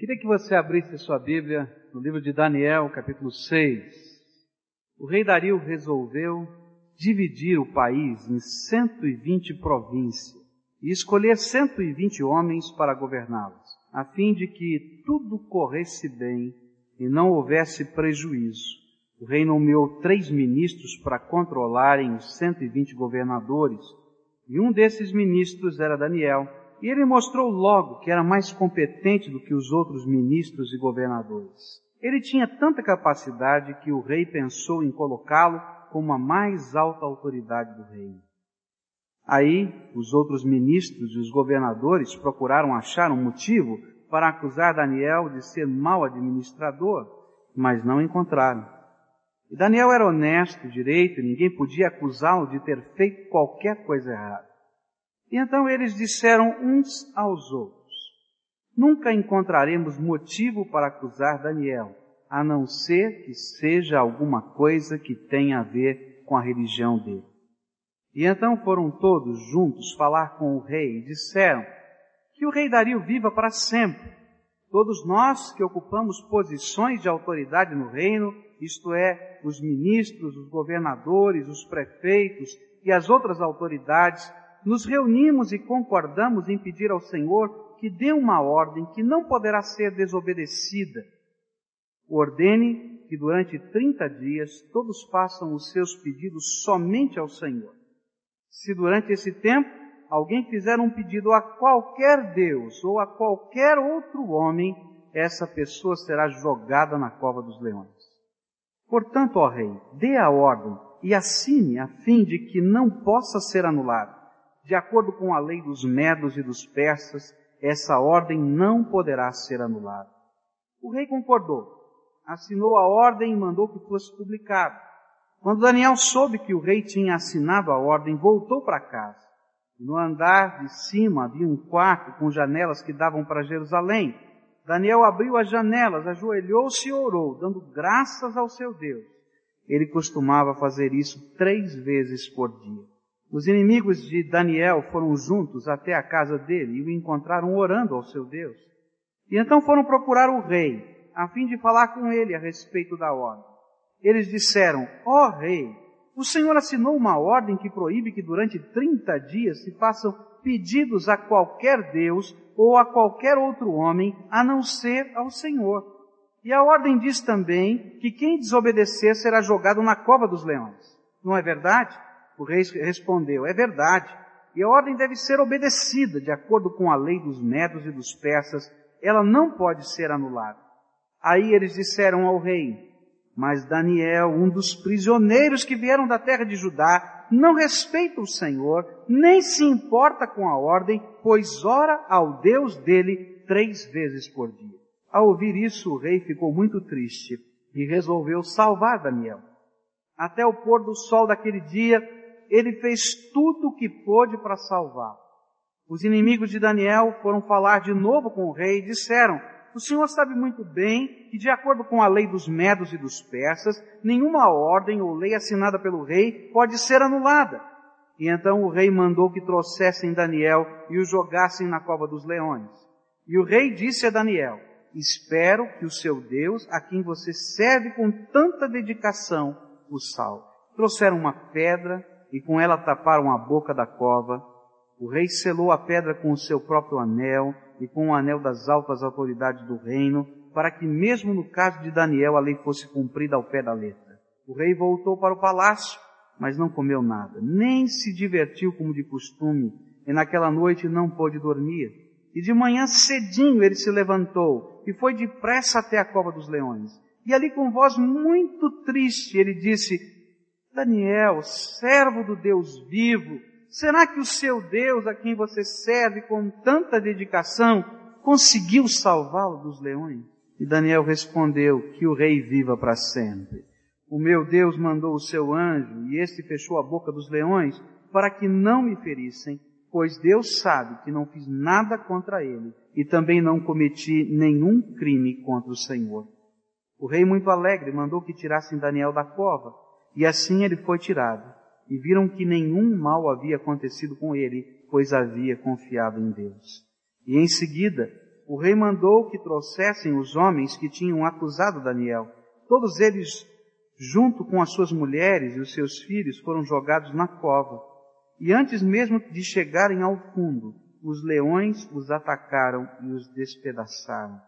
Queria que você abrisse sua Bíblia no livro de Daniel, capítulo 6. O rei Dario resolveu dividir o país em 120 províncias e escolher 120 homens para governá-las, a fim de que tudo corresse bem e não houvesse prejuízo. O rei nomeou três ministros para controlarem os 120 governadores, e um desses ministros era Daniel, e ele mostrou logo que era mais competente do que os outros ministros e governadores. Ele tinha tanta capacidade que o rei pensou em colocá-lo como a mais alta autoridade do reino. Aí, os outros ministros e os governadores procuraram achar um motivo para acusar Daniel de ser mau administrador, mas não encontraram. E Daniel era honesto, direito, ninguém podia acusá-lo de ter feito qualquer coisa errada. E então eles disseram uns aos outros, nunca encontraremos motivo para acusar Daniel, a não ser que seja alguma coisa que tenha a ver com a religião dele. E então foram todos juntos falar com o rei e disseram que o rei Dario viva para sempre. Todos nós que ocupamos posições de autoridade no reino, isto é, os ministros, os governadores, os prefeitos e as outras autoridades, nos reunimos e concordamos em pedir ao Senhor que dê uma ordem que não poderá ser desobedecida. Ordene que durante 30 dias todos façam os seus pedidos somente ao Senhor. Se durante esse tempo alguém fizer um pedido a qualquer Deus ou a qualquer outro homem, essa pessoa será jogada na cova dos leões. Portanto, ó rei, dê a ordem e assine a fim de que não possa ser anulado. De acordo com a lei dos medos e dos persas, essa ordem não poderá ser anulada. O rei concordou, assinou a ordem e mandou que fosse publicado. Quando Daniel soube que o rei tinha assinado a ordem, voltou para casa. No andar de cima havia um quarto com janelas que davam para Jerusalém. Daniel abriu as janelas, ajoelhou-se e orou, dando graças ao seu Deus. Ele costumava fazer isso três vezes por dia. Os inimigos de Daniel foram juntos até a casa dele e o encontraram orando ao seu Deus. E então foram procurar o rei, a fim de falar com ele a respeito da ordem. Eles disseram, ó oh, rei, o Senhor assinou uma ordem que proíbe que durante 30 dias se façam pedidos a qualquer Deus ou a qualquer outro homem, a não ser ao Senhor. E a ordem diz também que quem desobedecer será jogado na cova dos leões. Não é verdade? O rei respondeu, é verdade. E a ordem deve ser obedecida de acordo com a lei dos medos e dos persas. Ela não pode ser anulada. Aí eles disseram ao rei, mas Daniel, um dos prisioneiros que vieram da terra de Judá, não respeita o Senhor, nem se importa com a ordem, pois ora ao Deus dele três vezes por dia. Ao ouvir isso, o rei ficou muito triste e resolveu salvar Daniel. Até o pôr do sol daquele dia, ele fez tudo o que pôde para salvá-lo. Os inimigos de Daniel foram falar de novo com o rei e disseram, o senhor sabe muito bem que, de acordo com a lei dos medos e dos persas, nenhuma ordem ou lei assinada pelo rei pode ser anulada. E então o rei mandou que trouxessem Daniel e o jogassem na cova dos leões. E o rei disse a Daniel, espero que o seu Deus, a quem você serve com tanta dedicação, o salve. Trouxeram uma pedra e com ela taparam a boca da cova. O rei selou a pedra com o seu próprio anel e com o anel das altas autoridades do reino, para que mesmo no caso de Daniel a lei fosse cumprida ao pé da letra. O rei voltou para o palácio, mas não comeu nada, nem se divertiu como de costume, e naquela noite não pôde dormir. E de manhã cedinho ele se levantou e foi depressa até a cova dos leões. E ali com voz muito triste ele disse, Daniel, servo do Deus vivo, será que o seu Deus, a quem você serve com tanta dedicação, conseguiu salvá-lo dos leões? E Daniel respondeu, que o rei viva para sempre. O meu Deus mandou o seu anjo, e este fechou a boca dos leões, para que não me ferissem, pois Deus sabe que não fiz nada contra ele, e também não cometi nenhum crime contra o Senhor. O rei, muito alegre, mandou que tirassem Daniel da cova, e assim ele foi tirado, e viram que nenhum mal havia acontecido com ele, pois havia confiado em Deus. E em seguida, o rei mandou que trouxessem os homens que tinham acusado Daniel. Todos eles, junto com as suas mulheres e os seus filhos, foram jogados na cova. E antes mesmo de chegarem ao fundo, os leões os atacaram e os despedaçaram.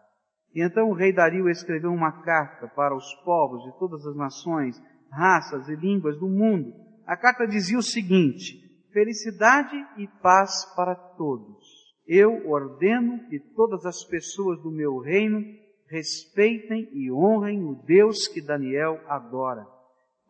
E então o rei Dario escreveu uma carta para os povos de todas as nações, raças e línguas do mundo. A carta dizia o seguinte: Felicidade e paz para todos eu ordeno que todas as pessoas do meu reino respeitem e honrem o Deus que Daniel adora,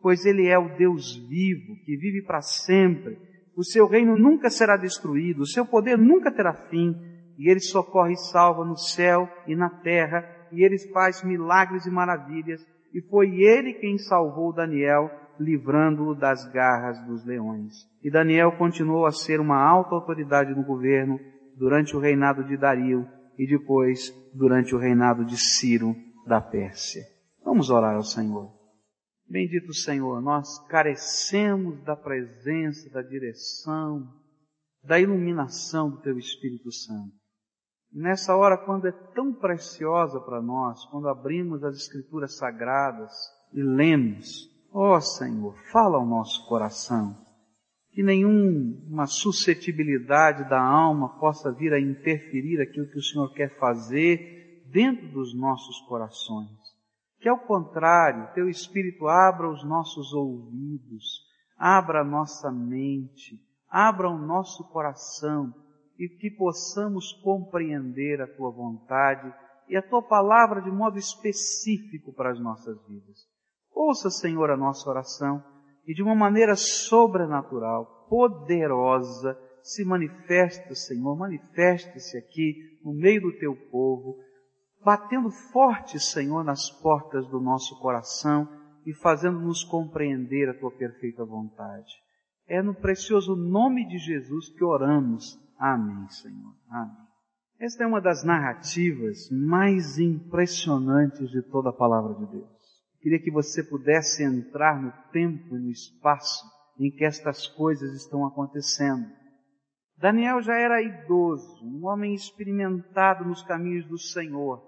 pois ele é o Deus vivo, que vive para sempre. O seu reino nunca será destruído, o seu poder nunca terá fim, e ele socorre e salva no céu e na terra, e ele faz milagres e maravilhas, e foi ele quem salvou Daniel, livrando-o das garras dos leões. E Daniel continuou a ser uma alta autoridade no governo, durante o reinado de Dario e depois durante o reinado de Ciro da Pérsia. Vamos orar ao Senhor. Bendito Senhor, nós carecemos da presença, da direção, da iluminação do Teu Espírito Santo. E nessa hora, quando é tão preciosa para nós, quando abrimos as Escrituras Sagradas e lemos, ó oh, Senhor, fala ao nosso coração que nenhuma suscetibilidade da alma possa vir a interferir aquilo que o Senhor quer fazer dentro dos nossos corações. Que ao contrário, teu Espírito abra os nossos ouvidos, abra a nossa mente, abra o nosso coração e que possamos compreender a tua vontade e a tua palavra de modo específico para as nossas vidas. Ouça, Senhor, a nossa oração e de uma maneira sobrenatural, poderosa, se manifesta, Senhor, manifeste-se aqui no meio do teu povo, batendo forte, Senhor, nas portas do nosso coração e fazendo-nos compreender a tua perfeita vontade. É no precioso nome de Jesus que oramos. Amém, Senhor. Amém. Esta é uma das narrativas mais impressionantes de toda a palavra de Deus. Queria que você pudesse entrar no tempo e no espaço em que estas coisas estão acontecendo. Daniel já era idoso, um homem experimentado nos caminhos do Senhor.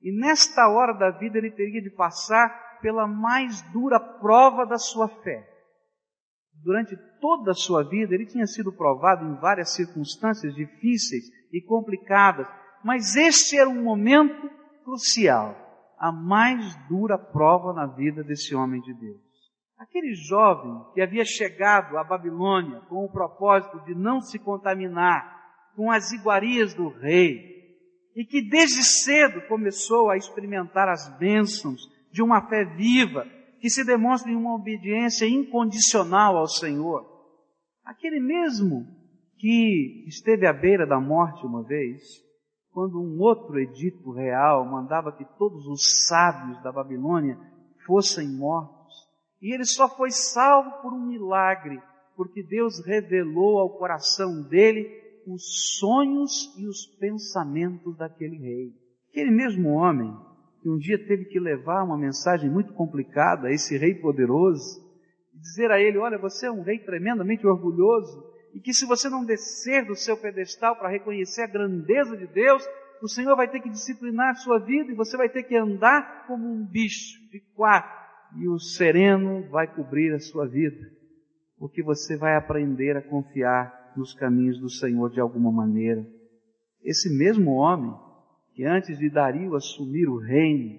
E nesta hora da vida ele teria de passar pela mais dura prova da sua fé. Durante toda a sua vida ele tinha sido provado em várias circunstâncias difíceis e complicadas, mas este era um momento crucial a mais dura prova na vida desse homem de Deus. Aquele jovem que havia chegado à Babilônia com o propósito de não se contaminar com as iguarias do rei, e que desde cedo começou a experimentar as bênçãos de uma fé viva, que se demonstra em uma obediência incondicional ao Senhor. Aquele mesmo que esteve à beira da morte uma vez, quando um outro edito real mandava que todos os sábios da Babilônia fossem mortos. E ele só foi salvo por um milagre, porque Deus revelou ao coração dele os sonhos e os pensamentos daquele rei. Aquele mesmo homem que um dia teve que levar uma mensagem muito complicada a esse rei poderoso, e dizer a ele: Olha, você é um rei tremendamente orgulhoso, e que se você não descer do seu pedestal para reconhecer a grandeza de Deus, o Senhor vai ter que disciplinar a sua vida e você vai ter que andar como um bicho de quatro e o sereno vai cobrir a sua vida, porque você vai aprender a confiar nos caminhos do Senhor de alguma maneira. Esse mesmo homem, que antes de Dario assumir o reino,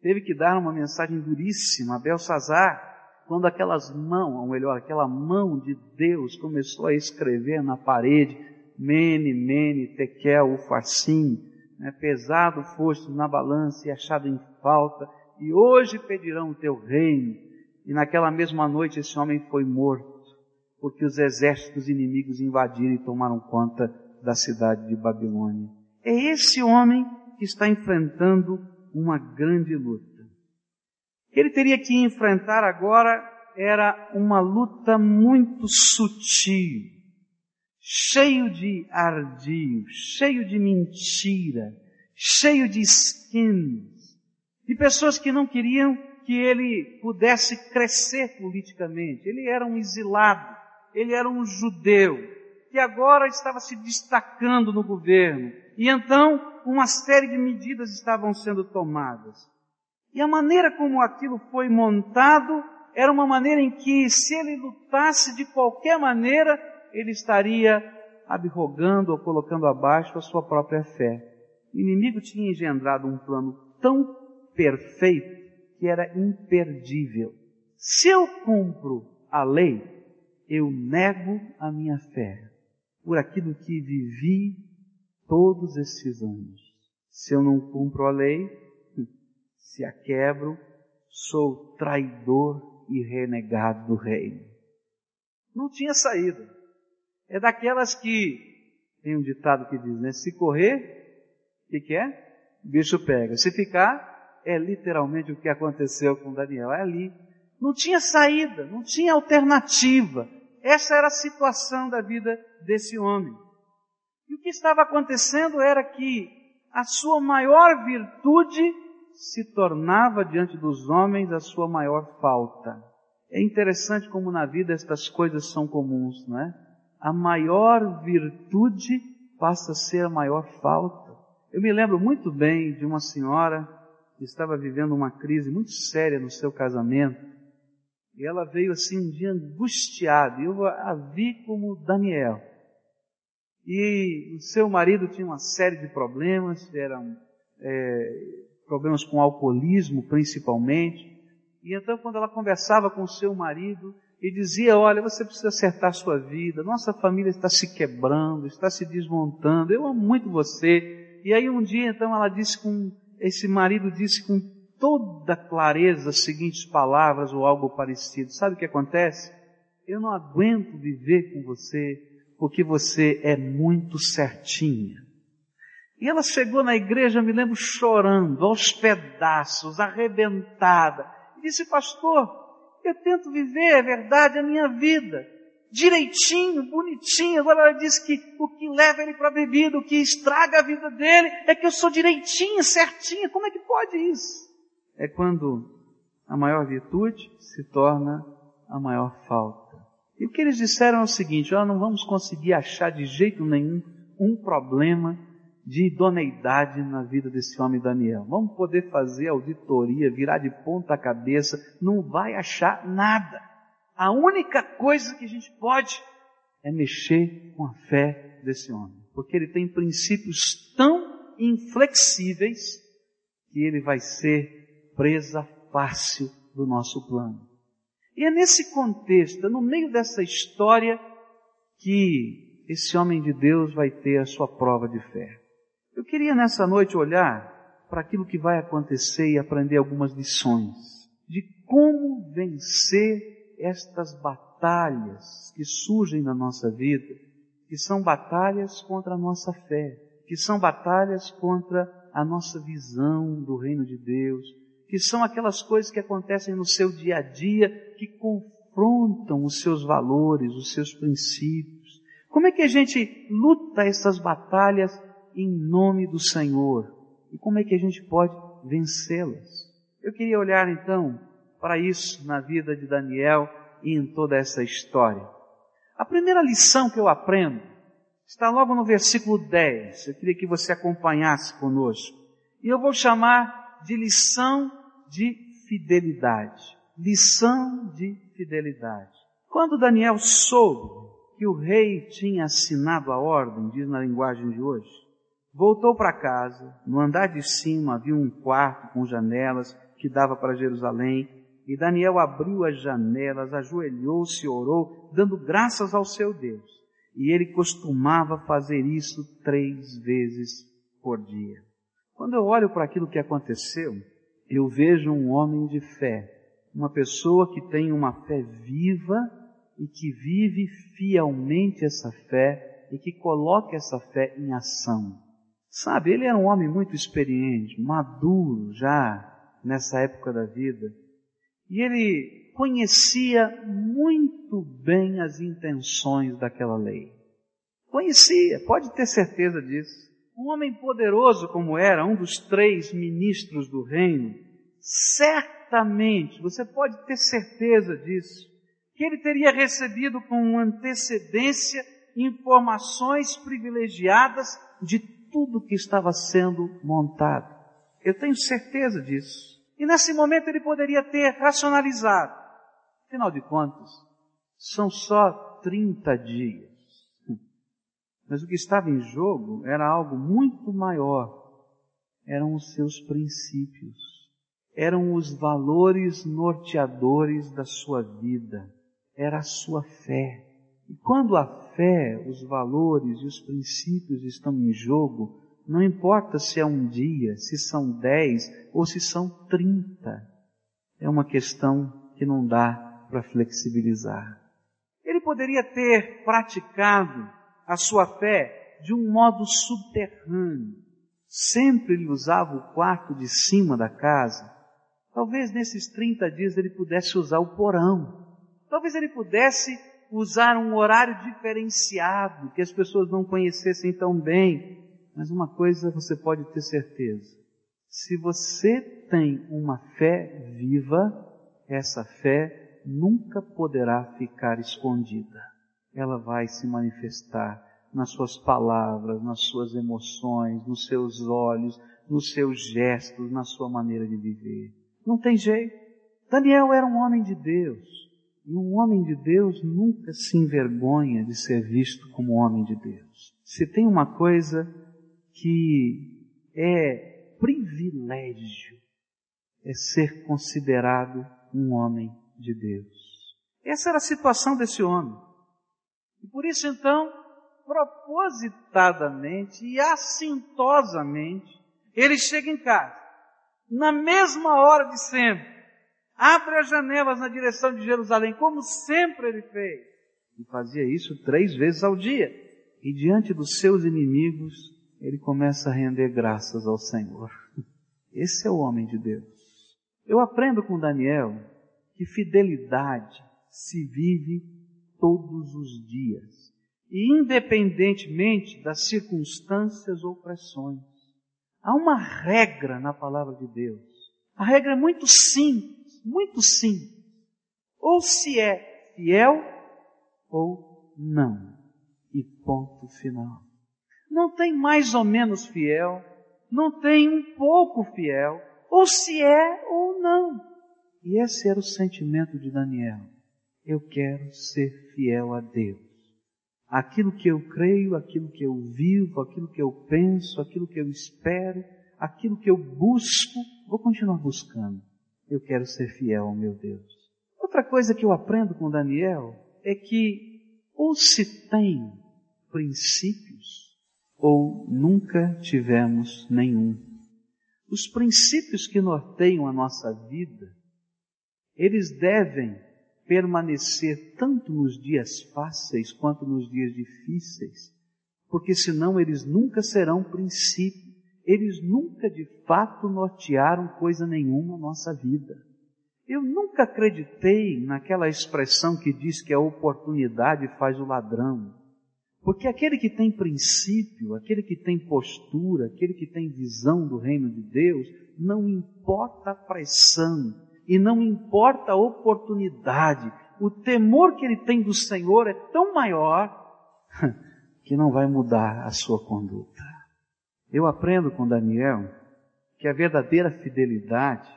teve que dar uma mensagem duríssima a Belsazar, quando aquelas mãos, ou melhor, aquela mão de Deus começou a escrever na parede, Mene, Mene, Tekel, Ufarsim, né, pesado foste na balança e achado em falta, e hoje pedirão o teu reino. E naquela mesma noite esse homem foi morto, porque os exércitos inimigos invadiram e tomaram conta da cidade de Babilônia. É esse homem que está enfrentando uma grande luta que ele teria que enfrentar agora era uma luta muito sutil, cheio de ardil, cheio de mentira, cheio de esquemas, de pessoas que não queriam que ele pudesse crescer politicamente. Ele era um exilado, ele era um judeu, que agora estava se destacando no governo, E então, uma série de medidas estavam sendo tomadas. E a maneira como aquilo foi montado era uma maneira em que, se ele lutasse de qualquer maneira, ele estaria abrogando ou colocando abaixo a sua própria fé. O inimigo tinha engendrado um plano tão perfeito que era imperdível. Se eu cumpro a lei, eu nego a minha fé por aquilo que vivi todos esses anos. Se eu não cumpro a lei, se a quebro, sou traidor e renegado do reino. Não tinha saída. É daquelas que tem um ditado que diz, né? Se correr, o que, que é? O bicho pega. Se ficar, é literalmente o que aconteceu com Daniel. É ali. Não tinha saída, não tinha alternativa. Essa era a situação da vida desse homem. E o que estava acontecendo era que a sua maior virtude se tornava diante dos homens a sua maior falta. É interessante como na vida estas coisas são comuns, não é? A maior virtude passa a ser a maior falta. Eu me lembro muito bem de uma senhora que estava vivendo uma crise muito séria no seu casamento. E ela veio assim um dia angustiada. E eu a vi como Daniel. E o seu marido tinha uma série de problemas, eram é, problemas com alcoolismo principalmente. E então quando ela conversava com o seu marido, e dizia, olha, você precisa acertar sua vida, nossa família está se quebrando, está se desmontando, eu amo muito você. E aí um dia então ela disse com, esse marido disse com toda clareza as seguintes palavras ou algo parecido. Sabe o que acontece? Eu não aguento viver com você porque você é muito certinha. E ela chegou na igreja, me lembro, chorando, aos pedaços, arrebentada. E disse, pastor, eu tento viver, é verdade, a minha vida. Direitinho, bonitinho. Agora ela diz que o que leva ele para a bebida, o que estraga a vida dele, é que eu sou direitinho, certinho. Como é que pode isso? É quando a maior virtude se torna a maior falta. E o que eles disseram é o seguinte: nós não vamos conseguir achar de jeito nenhum um problema de idoneidade na vida desse homem Daniel. Vamos poder fazer auditoria, virar de ponta cabeça, não vai achar nada. A única coisa que a gente pode é mexer com a fé desse homem, porque ele tem princípios tão inflexíveis que ele vai ser presa fácil do nosso plano. E é nesse contexto, no meio dessa história, que esse homem de Deus vai ter a sua prova de fé. Eu queria nessa noite olhar para aquilo que vai acontecer e aprender algumas lições de como vencer estas batalhas que surgem na nossa vida, que são batalhas contra a nossa fé, que são batalhas contra a nossa visão do reino de Deus, que são aquelas coisas que acontecem no seu dia a dia que confrontam os seus valores, os seus princípios. Como é que a gente luta essas batalhas em nome do Senhor. E como é que a gente pode vencê-las? Eu queria olhar então para isso na vida de Daniel e em toda essa história. A primeira lição que eu aprendo está logo no versículo 10. Eu queria que você acompanhasse conosco. E eu vou chamar de lição de fidelidade. Lição de fidelidade. Quando Daniel soube que o rei tinha assinado a ordem, diz na linguagem de hoje, Voltou para casa. No andar de cima havia um quarto com janelas que dava para Jerusalém. E Daniel abriu as janelas, ajoelhou-se e orou, dando graças ao seu Deus. E ele costumava fazer isso três vezes por dia. Quando eu olho para aquilo que aconteceu, eu vejo um homem de fé, uma pessoa que tem uma fé viva e que vive fielmente essa fé e que coloca essa fé em ação. Sabe, ele era um homem muito experiente, maduro já nessa época da vida. E ele conhecia muito bem as intenções daquela lei. Conhecia, pode ter certeza disso. Um homem poderoso como era, um dos três ministros do reino, certamente, você pode ter certeza disso, que ele teria recebido com antecedência informações privilegiadas de tudo que estava sendo montado. Eu tenho certeza disso. E nesse momento ele poderia ter racionalizado. Afinal de contas, são só 30 dias. Mas o que estava em jogo era algo muito maior. Eram os seus princípios. Eram os valores norteadores da sua vida. Era a sua fé. E quando a fé, os valores e os princípios estão em jogo, não importa se é um dia, se são dez ou se são trinta. É uma questão que não dá para flexibilizar. Ele poderia ter praticado a sua fé de um modo subterrâneo. Sempre ele usava o quarto de cima da casa. Talvez nesses 30 dias ele pudesse usar o porão. Talvez ele pudesse usar um horário diferenciado, que as pessoas não conhecessem tão bem. Mas uma coisa você pode ter certeza: se você tem uma fé viva, essa fé nunca poderá ficar escondida. Ela vai se manifestar nas suas palavras, nas suas emoções, nos seus olhos, nos seus gestos, na sua maneira de viver. Não tem jeito. Daniel era um homem de Deus. E um homem de Deus nunca se envergonha de ser visto como homem de Deus. Se tem uma coisa que é privilégio, é ser considerado um homem de Deus. Essa era a situação desse homem. E por isso então, propositadamente e assintosamente, ele chega em casa, na mesma hora de sempre, abre as janelas na direção de Jerusalém, como sempre ele fez. E fazia isso três vezes ao dia. E diante dos seus inimigos, ele começa a render graças ao Senhor. Esse é o homem de Deus. Eu aprendo com Daniel que fidelidade se vive todos os dias, e independentemente das circunstâncias ou pressões. Há uma regra na palavra de Deus. A regra é muito simples muito simples. Ou se é fiel ou não. E ponto final. Não tem mais ou menos fiel, não tem um pouco fiel, ou se é ou não. E esse era o sentimento de Daniel. Eu quero ser fiel a Deus. Aquilo que eu creio, aquilo que eu vivo, aquilo que eu penso, aquilo que eu espero, aquilo que eu busco, vou continuar buscando eu quero ser fiel ao meu Deus. Outra coisa que eu aprendo com Daniel é que ou se tem princípios ou nunca tivemos nenhum. Os princípios que norteiam a nossa vida, eles devem permanecer tanto nos dias fáceis quanto nos dias difíceis, porque senão eles nunca serão princípios eles nunca de fato nortearam coisa nenhuma na nossa vida. Eu nunca acreditei naquela expressão que diz que a oportunidade faz o ladrão. Porque aquele que tem princípio, aquele que tem postura, aquele que tem visão do reino de Deus, não importa a pressão e não importa a oportunidade, o temor que ele tem do Senhor é tão maior que não vai mudar a sua conduta. Eu aprendo com Daniel que a verdadeira fidelidade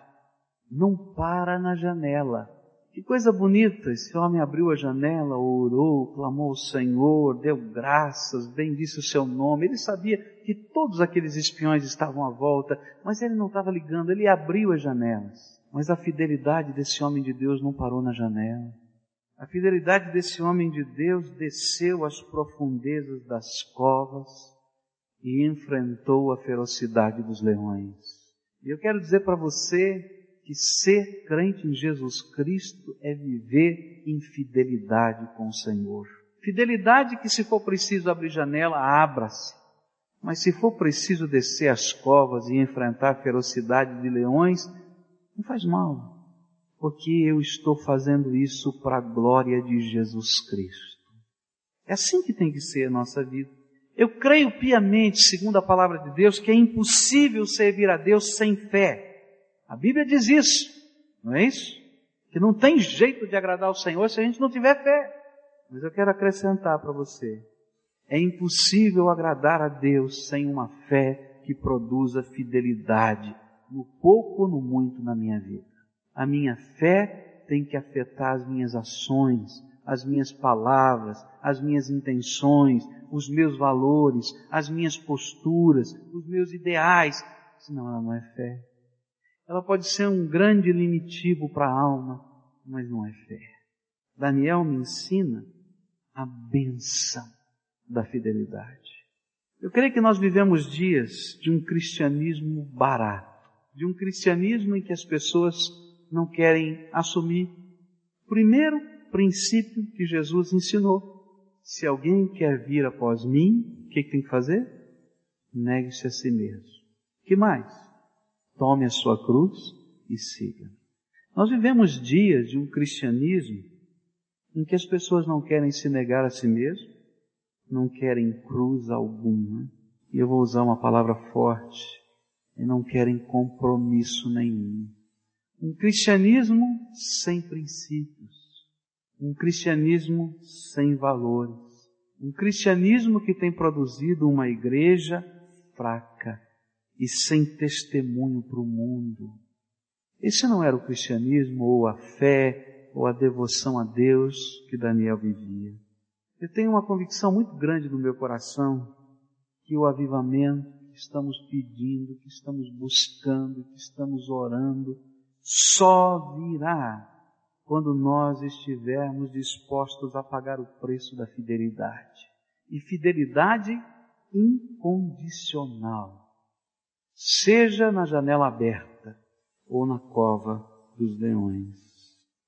não para na janela. Que coisa bonita, esse homem abriu a janela, orou, clamou ao Senhor, deu graças, bendisse o seu nome. Ele sabia que todos aqueles espiões estavam à volta, mas ele não estava ligando, ele abriu as janelas. Mas a fidelidade desse homem de Deus não parou na janela. A fidelidade desse homem de Deus desceu às profundezas das covas, e enfrentou a ferocidade dos leões. E eu quero dizer para você que ser crente em Jesus Cristo é viver em fidelidade com o Senhor. Fidelidade que se for preciso abrir janela, abra-se. Mas se for preciso descer as covas e enfrentar a ferocidade de leões, não faz mal. Porque eu estou fazendo isso para a glória de Jesus Cristo. É assim que tem que ser a nossa vida. Eu creio piamente, segundo a palavra de Deus, que é impossível servir a Deus sem fé. A Bíblia diz isso, não é isso? Que não tem jeito de agradar ao Senhor se a gente não tiver fé. Mas eu quero acrescentar para você. É impossível agradar a Deus sem uma fé que produza fidelidade no pouco ou no muito na minha vida. A minha fé tem que afetar as minhas ações, as minhas palavras, as minhas intenções, os meus valores, as minhas posturas, os meus ideais, senão ela não é fé. Ela pode ser um grande limitivo para a alma, mas não é fé. Daniel me ensina a benção da fidelidade. Eu creio que nós vivemos dias de um cristianismo barato, de um cristianismo em que as pessoas não querem assumir o primeiro princípio que Jesus ensinou. Se alguém quer vir após mim, o que, que tem que fazer? Negue-se a si mesmo. que mais? Tome a sua cruz e siga. Nós vivemos dias de um cristianismo em que as pessoas não querem se negar a si mesmo, não querem cruz alguma, e eu vou usar uma palavra forte, e não querem compromisso nenhum. Um cristianismo sem princípios, um cristianismo sem valores, um cristianismo que tem produzido uma igreja fraca e sem testemunho para o mundo. Esse não era o cristianismo ou a fé ou a devoção a Deus que Daniel vivia. Eu tenho uma convicção muito grande no meu coração que o avivamento que estamos pedindo, que estamos buscando, que estamos orando, só virá quando nós estivermos dispostos a pagar o preço da fidelidade. E fidelidade incondicional. Seja na janela aberta ou na cova dos leões.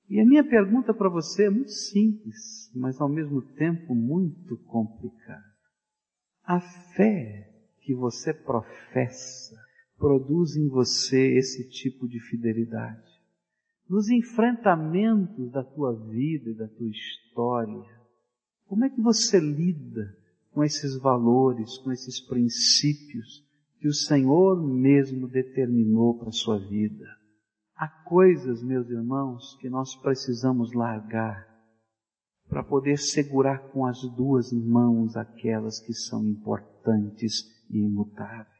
E a minha pergunta para você é muito simples, mas ao mesmo tempo muito complicada. A fé que você professa produz em você esse tipo de fidelidade nos enfrentamentos da tua vida e da tua história, como é que você lida com esses valores, com esses princípios que o Senhor mesmo determinou para a sua vida? Há coisas, meus irmãos, que nós precisamos largar para poder segurar com as duas mãos aquelas que são importantes e imutáveis.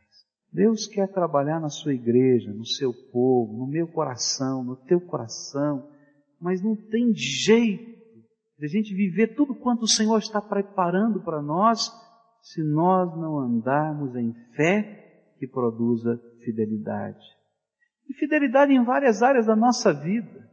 Deus quer trabalhar na sua igreja, no seu povo, no meu coração, no teu coração, mas não tem jeito de a gente viver tudo quanto o Senhor está preparando para nós se nós não andarmos em fé que produza fidelidade. E fidelidade em várias áreas da nossa vida.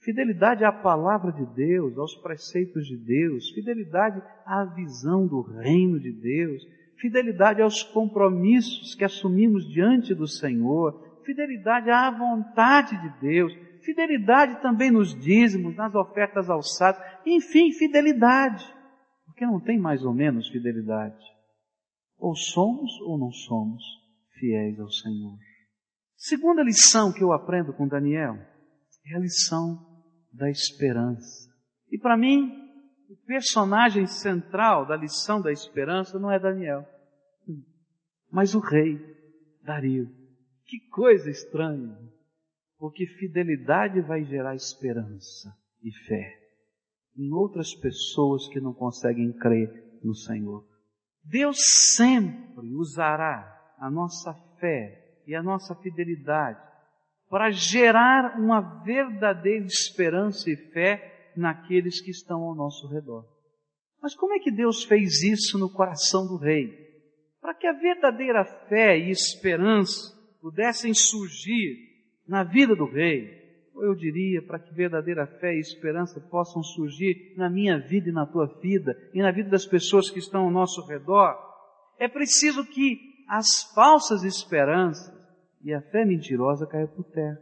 Fidelidade à palavra de Deus, aos preceitos de Deus, fidelidade à visão do reino de Deus, fidelidade aos compromissos que assumimos diante do Senhor, fidelidade à vontade de Deus, fidelidade também nos dízimos, nas ofertas alçadas, enfim, fidelidade. Porque não tem mais ou menos fidelidade. Ou somos ou não somos fiéis ao Senhor. Segunda lição que eu aprendo com Daniel é a lição da esperança. E para mim, o personagem central da lição da esperança não é Daniel, mas o rei Dario. Que coisa estranha, porque fidelidade vai gerar esperança e fé em outras pessoas que não conseguem crer no Senhor. Deus sempre usará a nossa fé e a nossa fidelidade para gerar uma verdadeira esperança e fé naqueles que estão ao nosso redor. Mas como é que Deus fez isso no coração do rei? Para que a verdadeira fé e esperança pudessem surgir na vida do rei, ou eu diria, para que verdadeira fé e esperança possam surgir na minha vida e na tua vida, e na vida das pessoas que estão ao nosso redor, é preciso que as falsas esperanças e a fé mentirosa caiam por terra.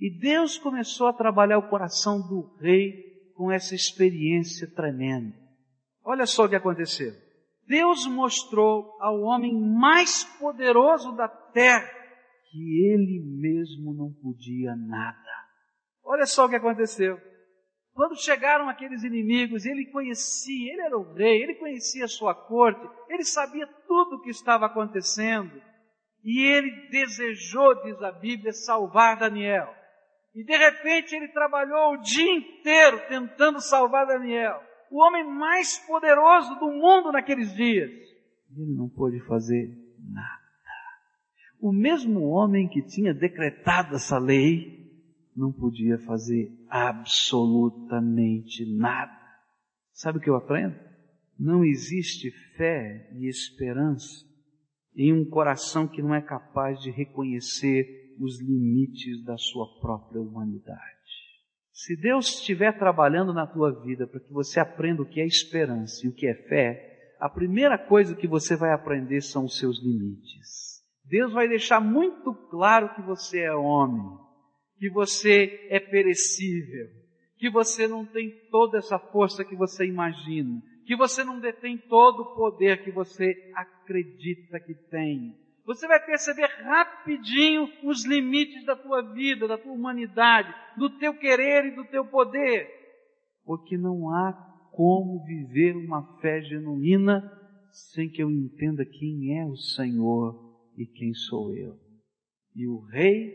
E Deus começou a trabalhar o coração do rei com essa experiência tremenda. Olha só o que aconteceu. Deus mostrou ao homem mais poderoso da terra que ele mesmo não podia nada. Olha só o que aconteceu. Quando chegaram aqueles inimigos, ele conhecia, ele era o rei, ele conhecia a sua corte, ele sabia tudo o que estava acontecendo. E ele desejou, diz a Bíblia, salvar Daniel. E de repente ele trabalhou o dia inteiro tentando salvar Daniel. o homem mais poderoso do mundo naqueles dias. Ele não pôde fazer nada. O mesmo homem que tinha decretado essa lei não podia fazer absolutamente nada. Sabe o que eu aprendo? Não existe fé e esperança em um coração que não é capaz de reconhecer os limites da sua própria humanidade. Se Deus estiver trabalhando na tua vida para que você aprenda o que é esperança e o que é fé, a primeira coisa que você vai aprender são os seus limites. Deus vai deixar muito claro que você é homem, que você é perecível, que você não tem toda essa força que você imagina, que você não detém todo o poder que você acredita que tem. Você vai perceber rapidinho os limites da tua vida, da tua humanidade, do teu querer e do teu poder. Porque não há como viver uma fé genuína sem que eu entenda quem é o Senhor e quem sou eu. E o rei,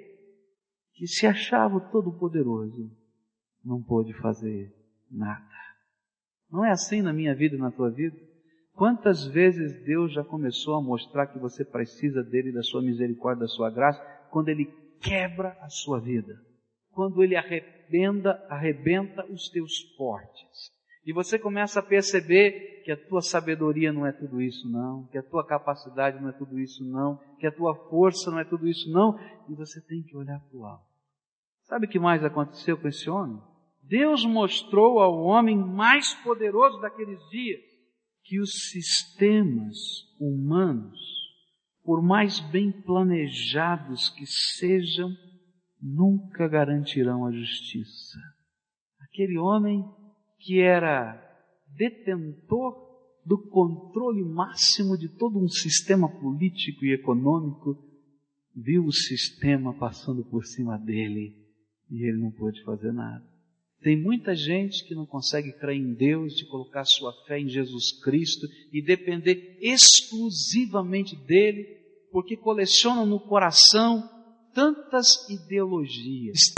que se achava todo-poderoso, não pôde fazer nada. Não é assim na minha vida e na tua vida? Quantas vezes Deus já começou a mostrar que você precisa dele, da sua misericórdia, da sua graça, quando ele quebra a sua vida, quando ele arrebenta, arrebenta os teus portes. E você começa a perceber que a tua sabedoria não é tudo isso não, que a tua capacidade não é tudo isso não, que a tua força não é tudo isso não, e você tem que olhar para o alto. Sabe o que mais aconteceu com esse homem? Deus mostrou ao homem mais poderoso daqueles dias que os sistemas humanos, por mais bem planejados que sejam, nunca garantirão a justiça. Aquele homem que era detentor do controle máximo de todo um sistema político e econômico, viu o sistema passando por cima dele e ele não pôde fazer nada. Tem muita gente que não consegue crer em Deus, de colocar sua fé em Jesus Cristo e depender exclusivamente dele, porque colecionam no coração tantas ideologias,